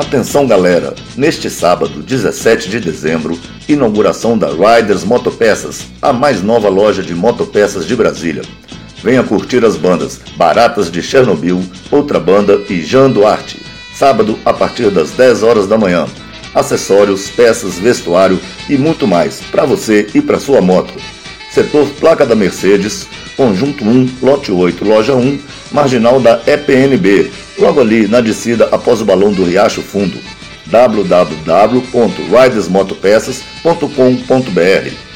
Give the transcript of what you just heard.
Atenção galera, neste sábado, 17 de dezembro, inauguração da Riders Motopeças, a mais nova loja de motopeças de Brasília. Venha curtir as bandas Baratas de Chernobyl, Outra Banda e Jean Duarte. Sábado, a partir das 10 horas da manhã. Acessórios, peças, vestuário e muito mais para você e para sua moto. Setor Placa da Mercedes, Conjunto 1, Lote 8, Loja 1, Marginal da EPNB, logo ali na descida após o balão do Riacho Fundo. www.ridesmotopeças.com.br